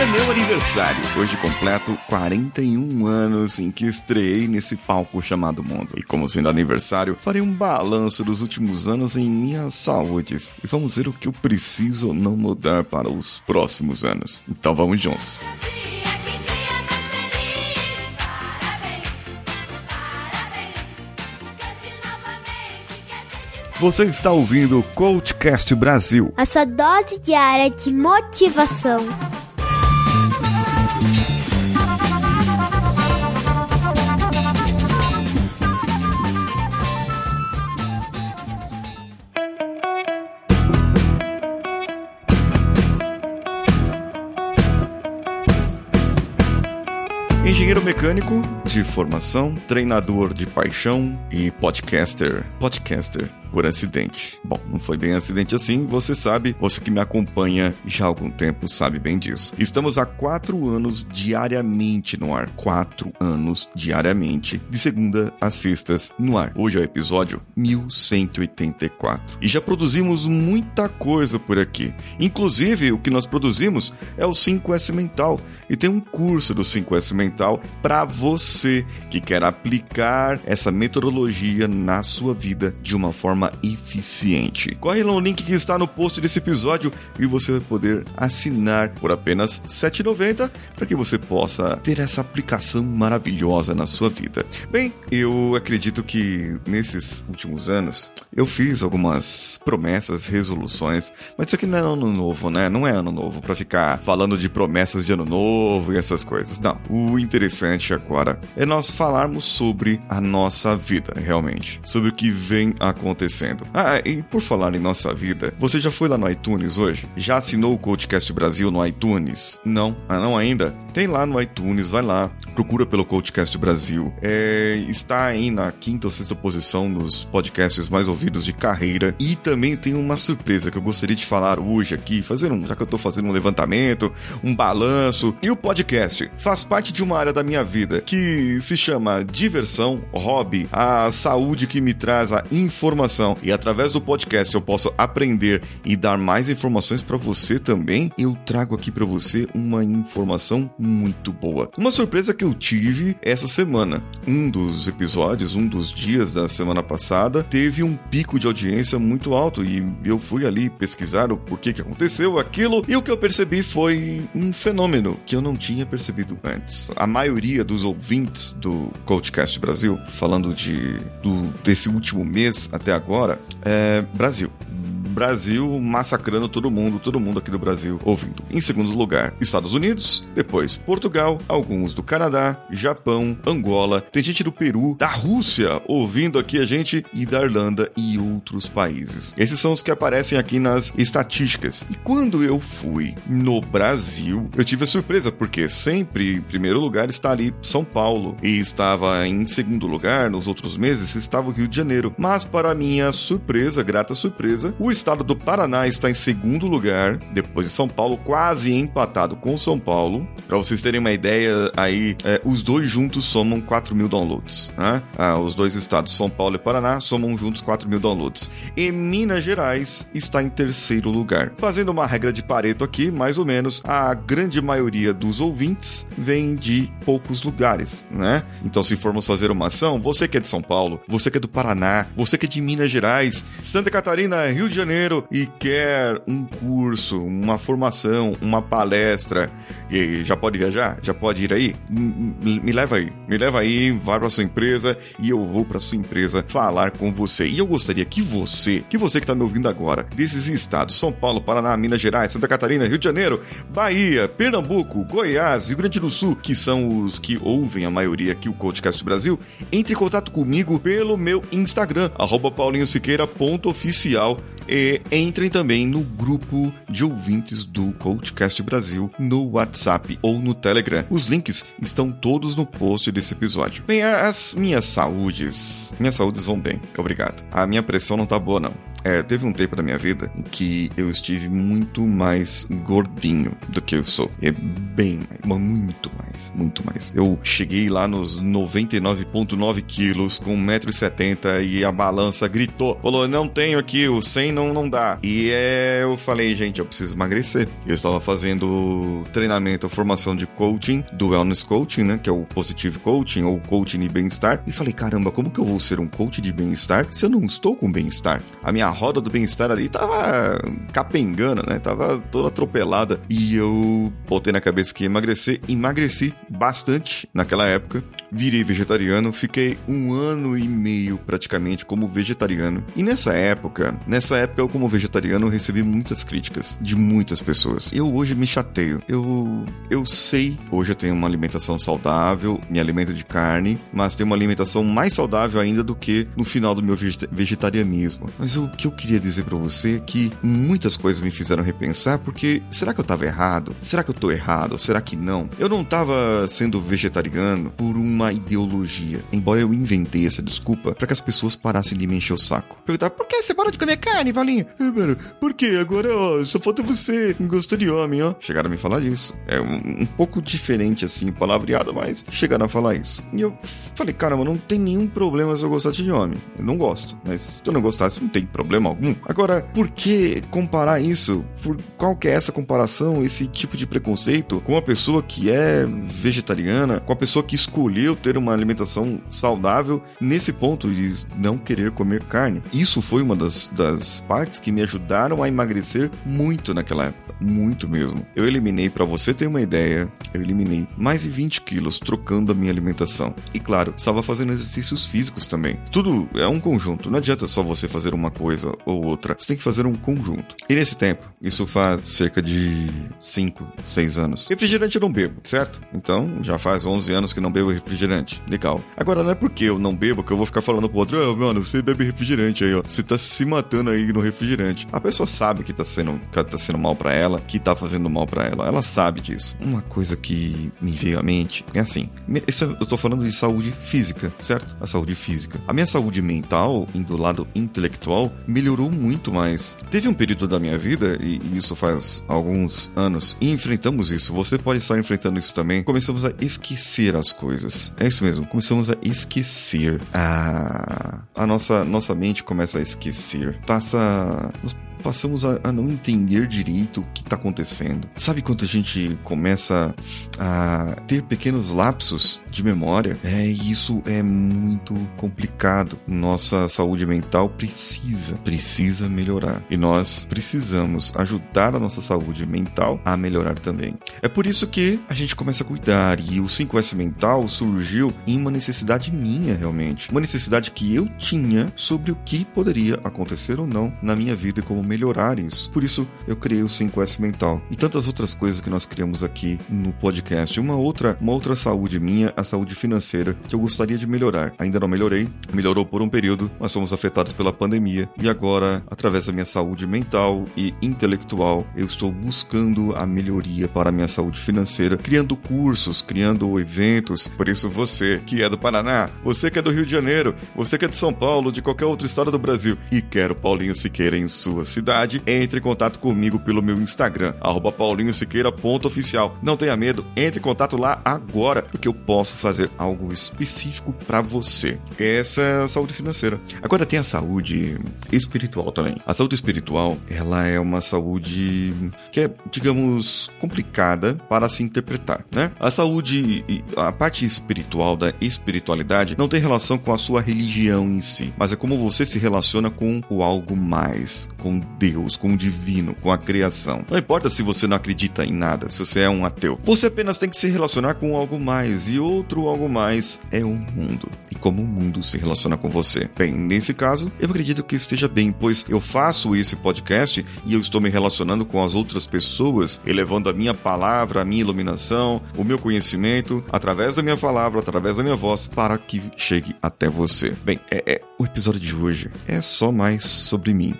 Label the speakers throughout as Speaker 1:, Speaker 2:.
Speaker 1: é meu aniversário. Hoje completo 41 anos em que estreiei nesse palco chamado mundo. E como sendo aniversário, farei um balanço dos últimos anos em minhas saúdes. E vamos ver o que eu preciso ou não mudar para os próximos anos. Então vamos juntos. Você está ouvindo o Coachcast Brasil.
Speaker 2: A sua dose diária de motivação.
Speaker 1: Engenheiro mecânico de formação, treinador de paixão e podcaster. Podcaster por acidente. Bom, não foi bem acidente assim, você sabe, você que me acompanha já há algum tempo sabe bem disso. Estamos há quatro anos diariamente no ar. Quatro anos diariamente, de segunda a sextas no ar. Hoje é o episódio 1184. E já produzimos muita coisa por aqui. Inclusive, o que nós produzimos é o 5S Mental. E tem um curso do 5S Mental para você que quer aplicar essa metodologia na sua vida de uma forma forma eficiente. Corre lá no link que está no post desse episódio e você vai poder assinar por apenas R$ 7,90 para que você possa ter essa aplicação maravilhosa na sua vida. Bem, eu acredito que nesses últimos anos eu fiz algumas promessas, resoluções, mas isso aqui não é ano novo, né? Não é ano novo para ficar falando de promessas de ano novo e essas coisas. Não. O interessante agora é nós falarmos sobre a nossa vida, realmente, sobre o que vem acontecendo. Ah, e por falar em nossa vida, você já foi lá no iTunes hoje? Já assinou o Coachcast Brasil no iTunes? Não? Ah, não ainda? Tem lá no iTunes, vai lá, procura pelo Coachcast Brasil. É, está aí na quinta ou sexta posição nos podcasts mais ouvidos de carreira. E também tem uma surpresa que eu gostaria de falar hoje aqui, fazer um, já que eu estou fazendo um levantamento, um balanço. E o podcast faz parte de uma área da minha vida que se chama diversão, hobby, a saúde que me traz a informação e através do podcast eu posso aprender e dar mais informações para você também, eu trago aqui para você uma informação muito boa. Uma surpresa que eu tive essa semana. Um dos episódios, um dos dias da semana passada, teve um pico de audiência muito alto e eu fui ali pesquisar o porquê que aconteceu aquilo e o que eu percebi foi um fenômeno que eu não tinha percebido antes. A maioria dos ouvintes do Coachcast Brasil, falando de do, desse último mês até agora é Brasil. Brasil massacrando todo mundo, todo mundo aqui do Brasil ouvindo. Em segundo lugar, Estados Unidos, depois Portugal, alguns do Canadá, Japão, Angola, tem gente do Peru, da Rússia ouvindo aqui a gente e da Irlanda e outros países. Esses são os que aparecem aqui nas estatísticas. E quando eu fui no Brasil, eu tive a surpresa porque sempre em primeiro lugar está ali São Paulo e estava em segundo lugar nos outros meses estava o Rio de Janeiro. Mas para minha surpresa, grata surpresa, o estado do Paraná está em segundo lugar, depois de São Paulo, quase empatado com São Paulo. Para vocês terem uma ideia, aí é, os dois juntos somam 4 mil downloads. Né? Ah, os dois estados, São Paulo e Paraná, somam juntos 4 mil downloads. E Minas Gerais está em terceiro lugar. Fazendo uma regra de Pareto aqui, mais ou menos, a grande maioria dos ouvintes vem de poucos lugares, né? Então, se formos fazer uma ação, você que é de São Paulo, você que é do Paraná, você que é de Minas Gerais, Santa Catarina, Rio de Janeiro, Janeiro e quer um curso, uma formação, uma palestra, e já pode viajar? Já pode ir aí? Me leva aí, me leva aí, vai para sua empresa e eu vou para sua empresa falar com você. E eu gostaria que você, que você que está me ouvindo agora, desses estados, São Paulo, Paraná, Minas Gerais, Santa Catarina, Rio de Janeiro, Bahia, Pernambuco, Goiás, Rio Grande do Sul, que são os que ouvem a maioria aqui o Podcast Brasil, entre em contato comigo pelo meu Instagram, paulinhosiqueira.oficial entrem também no grupo de ouvintes do Coachcast Brasil no WhatsApp ou no Telegram. Os links estão todos no post desse episódio. Bem, as minhas saúdes, minhas saúdes vão bem, obrigado. A minha pressão não tá boa não. É, teve um tempo da minha vida em que eu estive muito mais gordinho do que eu sou. É bem, muito mais, muito mais. Eu cheguei lá nos 99,9 quilos com 1,70m e a balança gritou. Falou, não tenho aqui, o 100 não, não dá. E é, eu falei, gente, eu preciso emagrecer. Eu estava fazendo treinamento, formação de coaching, do Wellness Coaching, né? Que é o Positive Coaching ou Coaching de Bem-Estar. E falei, caramba, como que eu vou ser um coach de bem-estar se eu não estou com bem-estar? A minha roda do bem-estar ali tava capengando, né? Tava toda atropelada. E eu botei na cabeça que ia emagrecer. Emagreci bastante naquela época virei vegetariano, fiquei um ano e meio praticamente como vegetariano. E nessa época, nessa época eu como vegetariano recebi muitas críticas de muitas pessoas. Eu hoje me chateio. Eu eu sei, hoje eu tenho uma alimentação saudável, me alimento de carne, mas tenho uma alimentação mais saudável ainda do que no final do meu vegetarianismo. Mas o que eu queria dizer para você é que muitas coisas me fizeram repensar porque será que eu tava errado? Será que eu tô errado? Será que não? Eu não tava sendo vegetariano por um uma ideologia. Embora eu inventei essa desculpa para que as pessoas parassem de me encher o saco. Perguntar, por que você parou de comer carne, Valinho? É, mano, por quê? Agora, ó, só falta você. Gosto de homem, ó. Chegaram a me falar disso. É um, um pouco diferente, assim, palavreado, mas chegaram a falar isso. E eu falei, caramba, não tem nenhum problema se eu gostar de homem. Eu não gosto. Mas se eu não gostasse, não tem problema algum. Agora, por que comparar isso? Por qual que é essa comparação, esse tipo de preconceito com uma pessoa que é vegetariana, com a pessoa que escolheu eu ter uma alimentação saudável nesse ponto de não querer comer carne. Isso foi uma das, das partes que me ajudaram a emagrecer muito naquela época, muito mesmo. Eu eliminei, para você ter uma ideia, eu eliminei mais de 20 quilos trocando a minha alimentação. E claro, estava fazendo exercícios físicos também. Tudo é um conjunto, não adianta só você fazer uma coisa ou outra, você tem que fazer um conjunto. E nesse tempo, isso faz cerca de 5, 6 anos. Refrigerante eu não bebo, certo? Então já faz 11 anos que não bebo refrigerante. Legal. Agora, não é porque eu não bebo que eu vou ficar falando pro outro, oh, mano, você bebe refrigerante aí, ó. Você tá se matando aí no refrigerante. A pessoa sabe que tá sendo, que tá sendo mal para ela, que tá fazendo mal para ela. Ela sabe disso. Uma coisa que me veio à mente é assim: isso eu tô falando de saúde física, certo? A saúde física. A minha saúde mental, indo do lado intelectual, melhorou muito mais. Teve um período da minha vida, e isso faz alguns anos, e enfrentamos isso. Você pode estar enfrentando isso também. Começamos a esquecer as coisas. É isso mesmo. Começamos a esquecer. Ah, a nossa, nossa mente começa a esquecer. Passa passamos a, a não entender direito o que está acontecendo. Sabe quando a gente começa a ter pequenos lapsos de memória? É, isso é muito complicado. Nossa saúde mental precisa, precisa melhorar. E nós precisamos ajudar a nossa saúde mental a melhorar também. É por isso que a gente começa a cuidar e o 5S mental surgiu em uma necessidade minha realmente. Uma necessidade que eu tinha sobre o que poderia acontecer ou não na minha vida como melhorar isso. Por isso eu criei o 5S Mental e tantas outras coisas que nós criamos aqui no podcast. Uma outra, uma outra saúde minha, a saúde financeira, que eu gostaria de melhorar. Ainda não melhorei, melhorou por um período, mas fomos afetados pela pandemia e agora, através da minha saúde mental e intelectual, eu estou buscando a melhoria para a minha saúde financeira, criando cursos, criando eventos. Por isso você que é do Paraná, você que é do Rio de Janeiro, você que é de São Paulo, de qualquer outro estado do Brasil e quer o Paulinho Siqueira em sua cidade cidade, entre em contato comigo pelo meu Instagram, paulinhosiqueira.oficial. Não tenha medo, entre em contato lá agora, porque eu posso fazer algo específico para você. Essa é a saúde financeira. Agora tem a saúde espiritual também. A saúde espiritual, ela é uma saúde que é, digamos, complicada para se interpretar, né? A saúde, a parte espiritual da espiritualidade não tem relação com a sua religião em si, mas é como você se relaciona com o algo mais, com Deus, com o divino, com a criação. Não importa se você não acredita em nada, se você é um ateu. Você apenas tem que se relacionar com algo mais, e outro algo mais é o mundo. E como o mundo se relaciona com você. Bem, nesse caso, eu acredito que esteja bem, pois eu faço esse podcast e eu estou me relacionando com as outras pessoas, elevando a minha palavra, a minha iluminação, o meu conhecimento, através da minha palavra, através da minha voz, para que chegue até você. Bem, é, é o episódio de hoje é só mais sobre mim.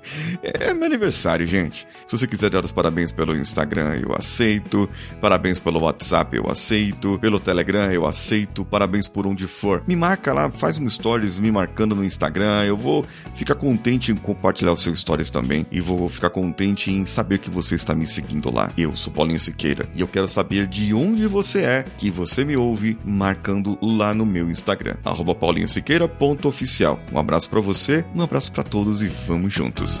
Speaker 1: É meu aniversário, gente. Se você quiser dar os parabéns pelo Instagram, eu aceito. Parabéns pelo WhatsApp, eu aceito. Pelo Telegram, eu aceito. Parabéns por onde for. Me marca lá, faz um stories me marcando no Instagram. Eu vou ficar contente em compartilhar os seus stories também. E vou ficar contente em saber que você está me seguindo lá. Eu sou Paulinho Siqueira e eu quero saber de onde você é que você me ouve marcando lá no meu Instagram. Arroba paulinhosiqueira.oficial. Um abraço para você, um abraço para todos e vamos juntos.